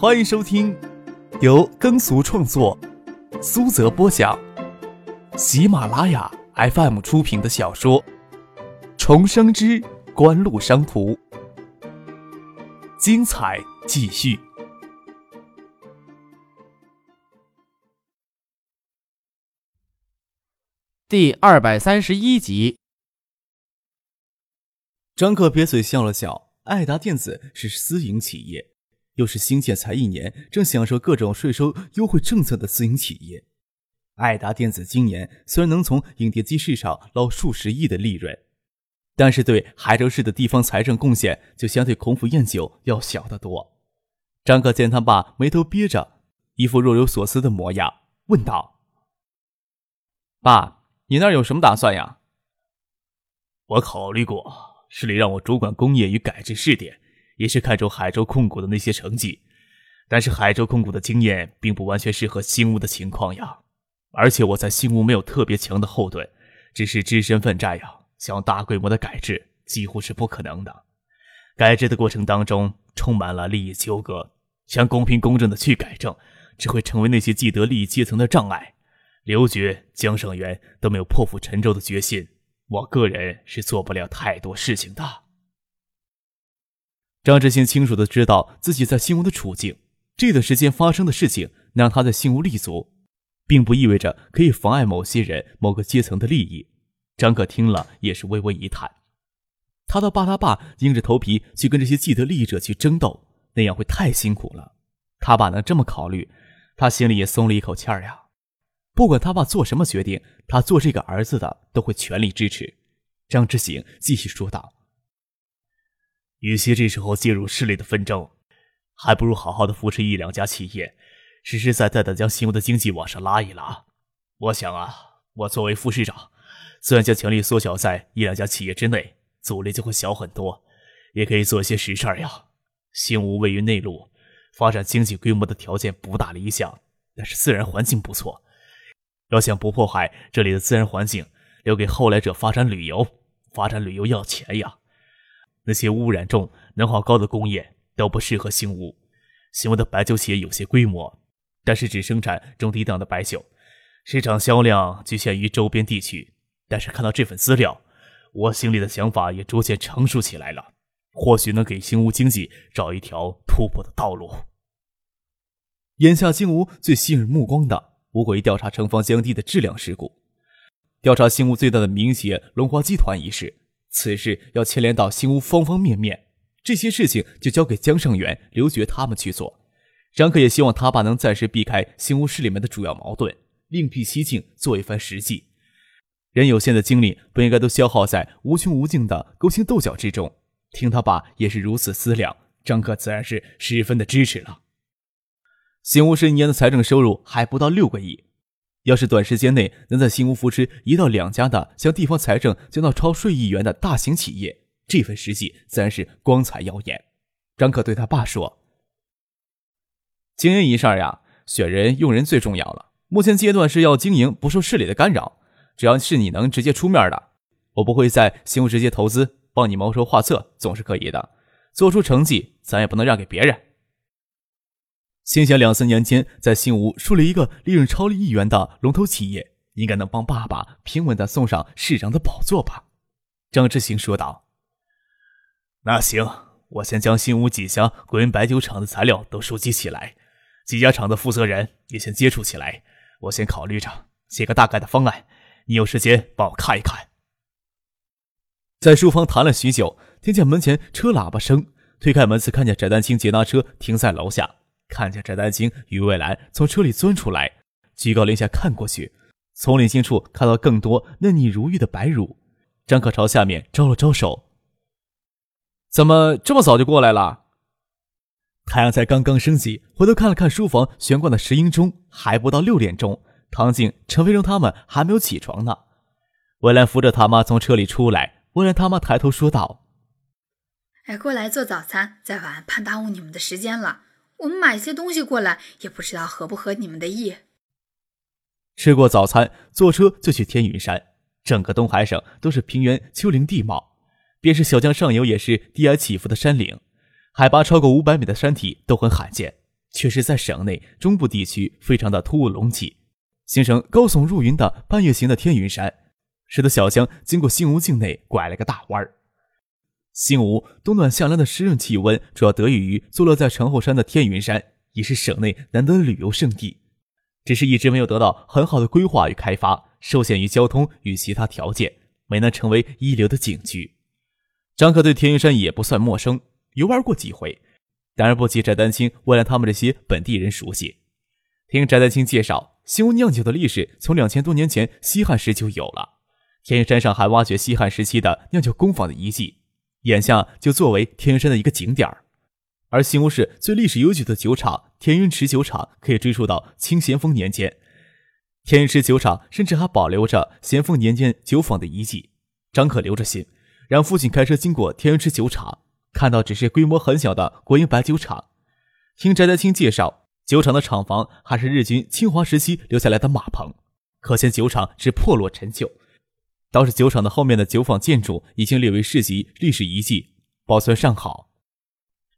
欢迎收听由耕俗创作、苏泽播讲、喜马拉雅 FM 出品的小说《重生之官路商途》，精彩继续，第二百三十一集。张克撇嘴笑了笑，爱达电子是私营企业。又是新建才一年，正享受各种税收优惠政策的私营企业，爱达电子今年虽然能从影碟机市场捞数十亿的利润，但是对海州市的地方财政贡献就相对孔府宴酒要小得多。张克见他爸眉头憋着，一副若有所思的模样，问道：“爸，你那儿有什么打算呀？”我考虑过，市里让我主管工业与改制试点。也是看中海州控股的那些成绩，但是海州控股的经验并不完全适合新屋的情况呀。而且我在新屋没有特别强的后盾，只是只身奋战呀，想大规模的改制几乎是不可能的。改制的过程当中充满了利益纠葛，想公平公正的去改正，只会成为那些既得利益阶层的障碍。刘觉、江胜元都没有破釜沉舟的决心，我个人是做不了太多事情的。张志新清楚的知道自己在新屋的处境，这段时间发生的事情让他在新屋立足，并不意味着可以妨碍某些人、某个阶层的利益。张可听了也是微微一叹，他的爸他爸硬着头皮去跟这些既得利益者去争斗，那样会太辛苦了。他爸能这么考虑，他心里也松了一口气儿呀。不管他爸做什么决定，他做这个儿子的都会全力支持。张之行继续说道。与其这时候介入势力的纷争，还不如好好的扶持一两家企业，实实在在的将新屋的经济往上拉一拉。我想啊，我作为副市长，虽然将权力缩小在一两家企业之内，阻力就会小很多，也可以做一些实事呀。新屋位于内陆，发展经济规模的条件不大理想，但是自然环境不错。要想不破坏这里的自然环境，留给后来者发展旅游，发展旅游要钱呀。那些污染重、能耗高的工业都不适合新屋。新屋的白酒企业有些规模，但是只生产中低档的白酒，市场销量局限于周边地区。但是看到这份资料，我心里的想法也逐渐成熟起来了，或许能给新屋经济找一条突破的道路。眼下新屋最吸引目光的，无过于调查城防降低的质量事故，调查新屋最大的民营企业龙华集团一事。此事要牵连到新屋方方面面，这些事情就交给江胜元、刘觉他们去做。张克也希望他爸能暂时避开新屋市里面的主要矛盾，另辟蹊径，做一番实际。人有限的精力不应该都消耗在无穷无尽的勾心斗角之中。听他爸也是如此思量，张克自然是十分的支持了。新屋市一年的财政收入还不到六个亿。要是短时间内能在新屋扶持一到两家的向地方财政交到超税亿元的大型企业，这份实际自然是光彩耀眼。张可对他爸说：“经营一事呀，选人用人最重要了。目前阶段是要经营不受市里的干扰，只要是你能直接出面的，我不会在新屋直接投资，帮你谋筹划策，总是可以的。做出成绩，咱也不能让给别人。”心想两三年间，在新吴树立一个利润超亿元的龙头企业，应该能帮爸爸平稳的送上市长的宝座吧？张志行说道。那行，我先将新吴几家国营白酒厂的材料都收集起来，几家厂的负责人也先接触起来。我先考虑着，写个大概的方案。你有时间帮我看一看。在书房谈了许久，听见门前车喇叭声，推开门，次看见翟丹青捷达车停在楼下。看见翟丹青与魏兰从车里钻出来，居高临下看过去，从领巾处看到更多嫩腻如玉的白乳。张可朝下面招了招手：“怎么这么早就过来了？”太阳才刚刚升起，回头看了看书房悬挂的石英钟，还不到六点钟。唐静、陈飞荣他们还没有起床呢。魏兰扶着他妈从车里出来，魏兰他妈抬头说道：“哎，过来做早餐，再晚怕耽误你们的时间了。”我们买些东西过来，也不知道合不合你们的意。吃过早餐，坐车就去天云山。整个东海省都是平原丘陵地貌，便是小江上游也是低矮起伏的山岭，海拔超过五百米的山体都很罕见。却是在省内中部地区非常的突兀隆起，形成高耸入云的半月形的天云山，使得小江经过新吴境内拐了个大弯儿。新吴冬暖夏凉的湿润气温，主要得益于坐落在城后山的天云山，已是省内难得的旅游胜地，只是一直没有得到很好的规划与开发，受限于交通与其他条件，没能成为一流的景区。张可对天云山也不算陌生，游玩过几回，当然不及翟丹青为了他们这些本地人熟悉。听翟丹青介绍，新吴酿酒的历史从两千多年前西汉时就有了，天云山上还挖掘西汉时期的酿酒工坊的遗迹。眼下就作为天山的一个景点，而新吴市最历史悠久的酒厂天云池酒厂可以追溯到清咸丰年间。天云池酒厂甚至还保留着咸丰年间酒坊的遗迹。张可留着心，让父亲开车经过天云池酒厂，看到只是规模很小的国营白酒厂。听翟德清介绍，酒厂的厂房还是日军侵华时期留下来的马棚，可见酒厂是破落陈旧。倒是酒厂的后面的酒坊建筑已经列为市级历史遗迹，保存尚好。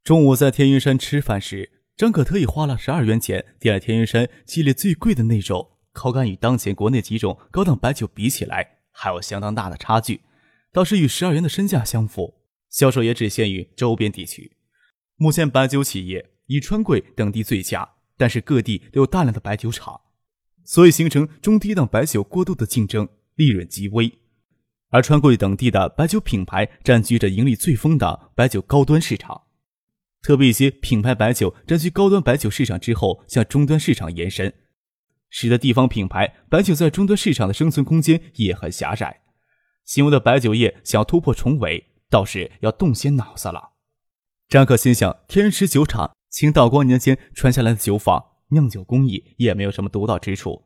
中午在天云山吃饭时，张可特意花了十二元钱点了天云山系列最贵的那种，口感与当前国内几种高档白酒比起来，还有相当大的差距，倒是与十二元的身价相符。销售也只限于周边地区。目前白酒企业以川贵等地最佳，但是各地都有大量的白酒厂，所以形成中低档白酒过度的竞争，利润极微。而川贵等地的白酒品牌占据着盈利最丰的白酒高端市场，特别一些品牌白酒占据高端白酒市场之后，向终端市场延伸，使得地方品牌白酒在终端市场的生存空间也很狭窄。新吴的白酒业想要突破重围，倒是要动些脑子了。张可心想，天池酒厂清道光年间传下来的酒坊酿酒工艺也没有什么独到之处，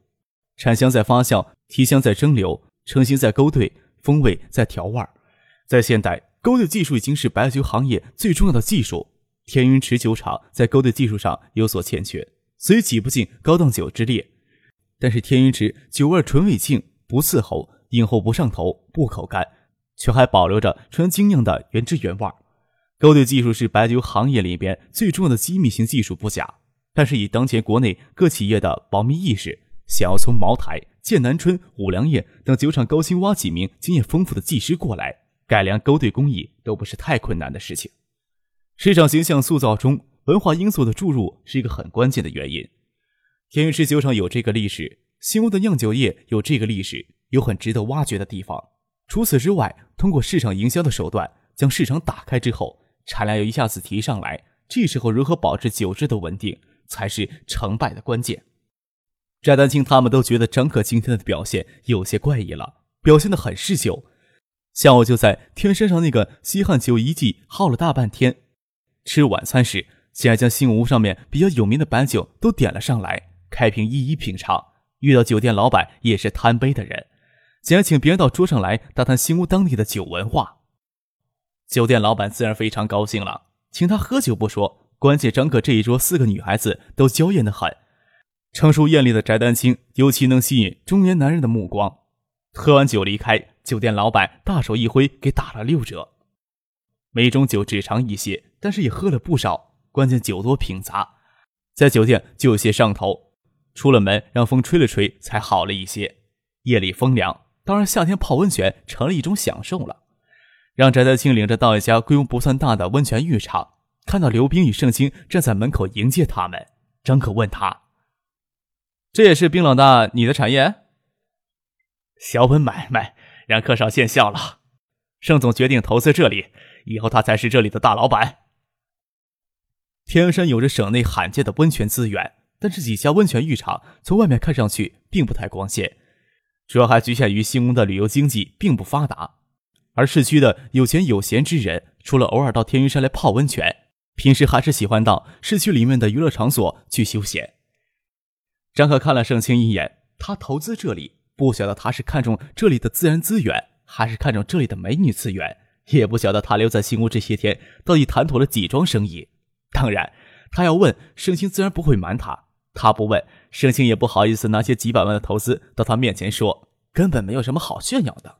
产香在发酵，提香在蒸馏，成型在勾兑。风味在调味儿，在现代勾兑技术已经是白酒行业最重要的技术。天云池酒厂在勾兑技术上有所欠缺，所以挤不进高档酒之列。但是天云池酒味纯味净，不刺喉，饮后不上头，不口干，却还保留着纯精酿的原汁原味。勾兑技术是白酒行业里边最重要的机密性技术不假，但是以当前国内各企业的保密意识，想要从茅台。剑南春、五粮液等酒厂高薪挖几名经验丰富的技师过来改良勾兑工艺，都不是太困难的事情。市场形象塑造中，文化因素的注入是一个很关键的原因。天云池酒厂有这个历史，新屋的酿酒业有这个历史，有很值得挖掘的地方。除此之外，通过市场营销的手段将市场打开之后，产量又一下子提上来，这时候如何保持酒质的稳定，才是成败的关键。翟丹青他们都觉得张可今天的表现有些怪异了，表现的很嗜酒。下午就在天山上那个西汉酒遗迹耗了大半天。吃晚餐时，竟然将新屋上面比较有名的白酒都点了上来，开瓶一一品尝。遇到酒店老板也是贪杯的人，竟然请别人到桌上来打探新屋当地的酒文化。酒店老板自然非常高兴了，请他喝酒不说，关键张可这一桌四个女孩子都娇艳的很。成熟艳丽的翟丹青尤其能吸引中年男人的目光。喝完酒离开，酒店老板大手一挥，给打了六折。每种酒只尝一些，但是也喝了不少。关键酒多品杂，在酒店就有些上头。出了门，让风吹了吹，才好了一些。夜里风凉，当然夏天泡温泉成了一种享受了。让翟丹青领着到一家规模不算大的温泉浴场，看到刘冰与盛清站在门口迎接他们，张可问他。这也是冰老大你的产业，小本买卖，让客少见笑了。盛总决定投资这里，以后他才是这里的大老板。天山有着省内罕见的温泉资源，但是几家温泉浴场从外面看上去并不太光鲜，主要还局限于新屋的旅游经济并不发达。而市区的有钱有闲之人，除了偶尔到天云山来泡温泉，平时还是喜欢到市区里面的娱乐场所去休闲。张可看了盛清一眼，他投资这里，不晓得他是看中这里的自然资源，还是看中这里的美女资源，也不晓得他留在新屋这些天到底谈妥了几桩生意。当然，他要问盛清，自然不会瞒他；他不问，盛清也不好意思拿些几百万的投资到他面前说，根本没有什么好炫耀的。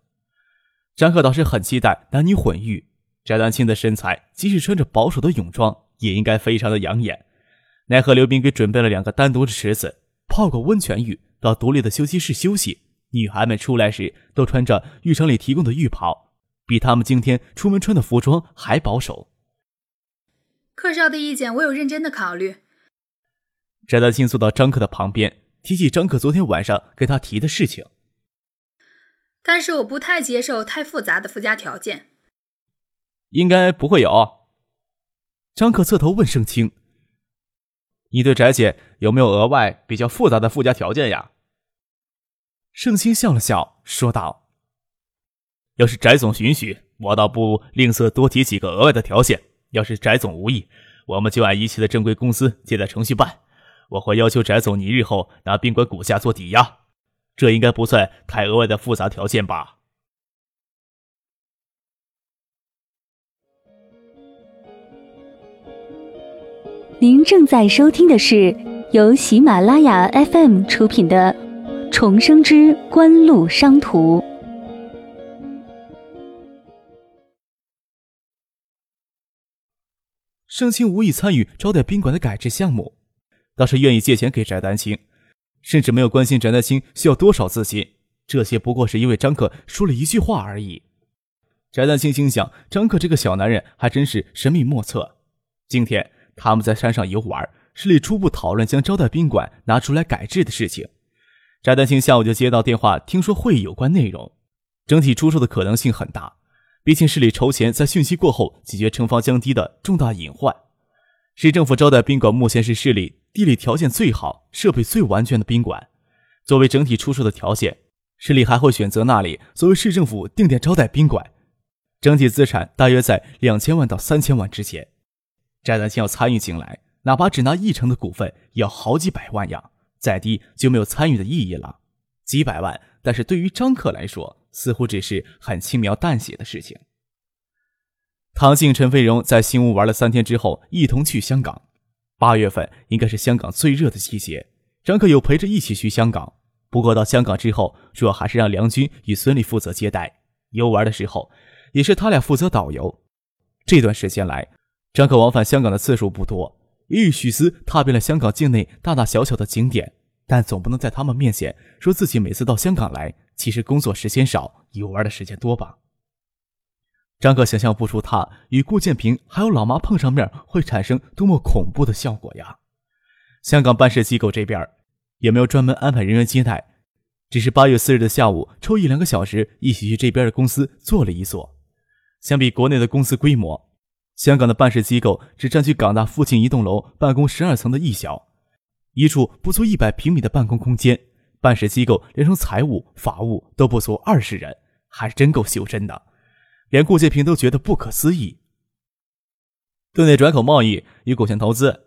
张可倒是很期待男女混浴，翟丹青的身材，即使穿着保守的泳装，也应该非常的养眼。奈何刘斌给准备了两个单独的池子，泡个温泉浴，到独立的休息室休息。女孩们出来时都穿着浴场里提供的浴袍，比她们今天出门穿的服装还保守。客少的意见，我有认真的考虑。翟丹青坐到张克的旁边，提起张克昨天晚上跟他提的事情。但是我不太接受太复杂的附加条件。应该不会有。张克侧头问盛清：“你对翟姐有没有额外比较复杂的附加条件呀？”盛清笑了笑，说道：“要是翟总允许，我倒不吝啬多提几个额外的条件。要是翟总无意，我们就按一切的正规公司借贷程序办。我会要求翟总，你日后拿宾馆股价做抵押。”这应该不算太额外的复杂条件吧？您正在收听的是由喜马拉雅 FM 出品的《重生之官路商途》。盛清无意参与招待宾馆的改制项目，倒是愿意借钱给翟丹青。甚至没有关心翟丹青需要多少资金，这些不过是因为张克说了一句话而已。翟丹青心想，张克这个小男人还真是神秘莫测。今天他们在山上游玩，市里初步讨论将招待宾馆拿出来改制的事情。翟丹青下午就接到电话，听说会议有关内容，整体出售的可能性很大。毕竟市里筹钱在汛期过后解决城防降低的重大隐患。市政府招待宾馆目前是市里地理条件最好、设备最完全的宾馆。作为整体出售的条件，市里还会选择那里作为市政府定点招待宾馆。整体资产大约在两千万到三千万之间。翟丹青要参与进来，哪怕只拿一成的股份，也要好几百万呀！再低就没有参与的意义了。几百万，但是对于张克来说，似乎只是很轻描淡写的事情。唐静、陈飞荣在新屋玩了三天之后，一同去香港。八月份应该是香港最热的季节，张克有陪着一起去香港。不过到香港之后，主要还是让梁军与孙俪负责接待。游玩的时候，也是他俩负责导游。这段时间来，张克往返香港的次数不多，也与许思踏遍了香港境内大大小小的景点，但总不能在他们面前说自己每次到香港来，其实工作时间少，游玩的时间多吧。张克想象不出他与顾建平还有老妈碰上面会产生多么恐怖的效果呀！香港办事机构这边也没有专门安排人员接待，只是八月四日的下午抽一两个小时一起去这边的公司坐了一坐。相比国内的公司规模，香港的办事机构只占据港大附近一栋楼办公十二层的一小一处不足一百平米的办公空间，办事机构连同财务、法务都不足二十人，还真够袖珍的。连顾建平都觉得不可思议。对内转口贸易与股权投资，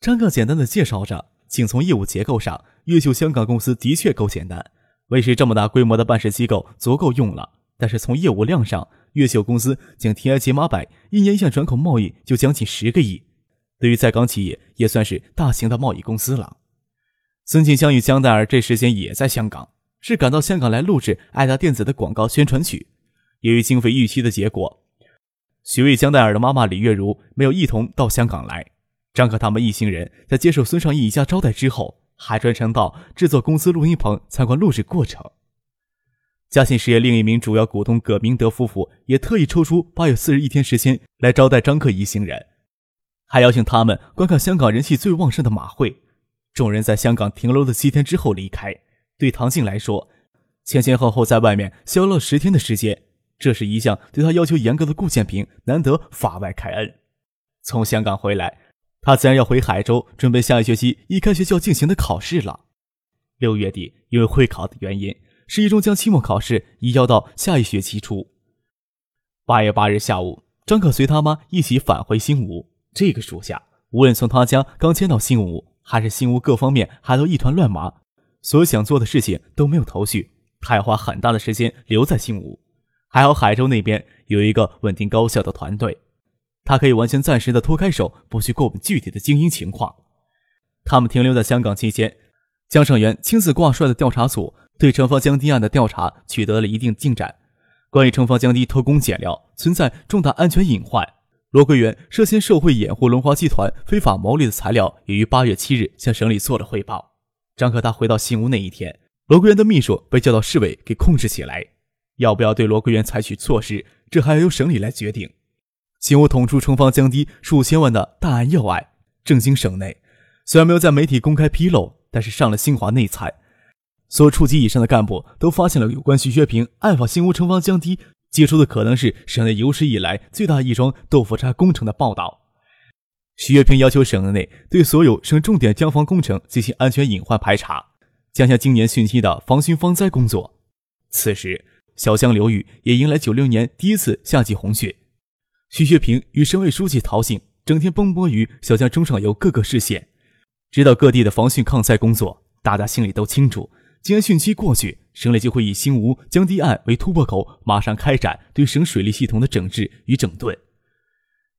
张克简单的介绍着。仅从业务结构上，越秀香港公司的确够简单，为是这么大规模的办事机构足够用了。但是从业务量上，越秀公司仅 TI 解码板一年向转口贸易就将近十个亿，对于在港企业也算是大型的贸易公司了。孙庆香与江黛儿这时间也在香港，是赶到香港来录制爱达电子的广告宣传曲。由于经费预期的结果，许巍、江黛儿的妈妈李月如没有一同到香港来。张可他们一行人在接受孙尚义一家招待之后，还专程到制作公司录音棚参观录制过程。嘉信实业另一名主要股东葛明德夫妇也特意抽出八月四日一天时间来招待张克一行人，还邀请他们观看香港人气最旺盛的马会。众人在香港停留了七天之后离开。对唐静来说，前前后后在外面消了十天的时间。这是一项对他要求严格的顾建平难得法外开恩。从香港回来，他自然要回海州准备下一学期一开学就要进行的考试了。六月底，因为会考的原因，市一中将期末考试移交到下一学期初。八月八日下午，张可随他妈一起返回新屋。这个暑假，无论从他家刚迁到新屋，还是新屋各方面还都一团乱麻，所想做的事情都没有头绪。他要花很大的时间留在新屋。还好海州那边有一个稳定高效的团队，他可以完全暂时的脱开手，不去过问具体的经营情况。他们停留在香港期间，江胜元亲自挂帅的调查组对城方江堤案的调查取得了一定进展。关于城方江堤偷工减料存在重大安全隐患，罗桂元涉嫌受贿掩护龙华集团非法牟利的材料，也于八月七日向省里做了汇报。张可达回到新屋那一天，罗桂元的秘书被叫到市委给控制起来。要不要对罗桂元采取措施，这还要由省里来决定。新屋捅出城方江堤数千万的大案要案，震惊省内。虽然没有在媒体公开披露，但是上了新华内参，所有处级以上的干部都发现了有关徐学平暗访新屋城方降低。接触的可能是省内有史以来最大一桩豆腐渣工程的报道。徐月平要求省内对所有省重点江防工程进行安全隐患排查，加强今年汛期的防汛防灾工作。此时，小江流域也迎来九六年第一次夏季洪汛。徐学平与省委书记陶信整天奔波于小江中上游各个市县，知道各地的防汛抗灾工作，大家心里都清楚。既然汛期过去，省里就会以新吴江堤岸为突破口，马上开展对省水利系统的整治与整顿。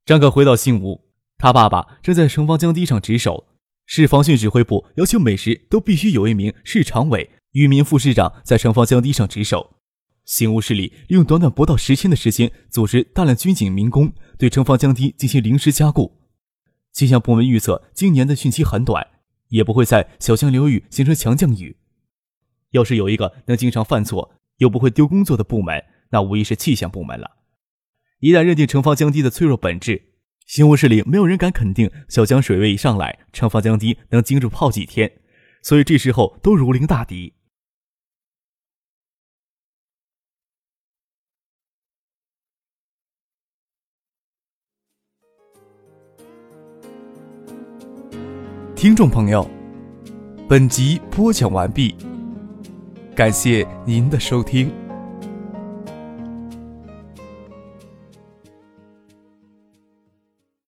张可回到新吴，他爸爸正在城防江堤上值守。市防汛指挥部要求每时都必须有一名市常委、一名副市长在城防江堤上值守。新吴市里利用短短不到十天的时间，组织大量军警民工对城防江堤进行临时加固。气象部门预测，今年的汛期很短，也不会在小江流域形成强降雨。要是有一个能经常犯错又不会丢工作的部门，那无疑是气象部门了。一旦认定城防江堤的脆弱本质，新吴市里没有人敢肯定小江水位一上来，城防江堤能经住泡几天，所以这时候都如临大敌。听众朋友，本集播讲完毕。感谢您的收听。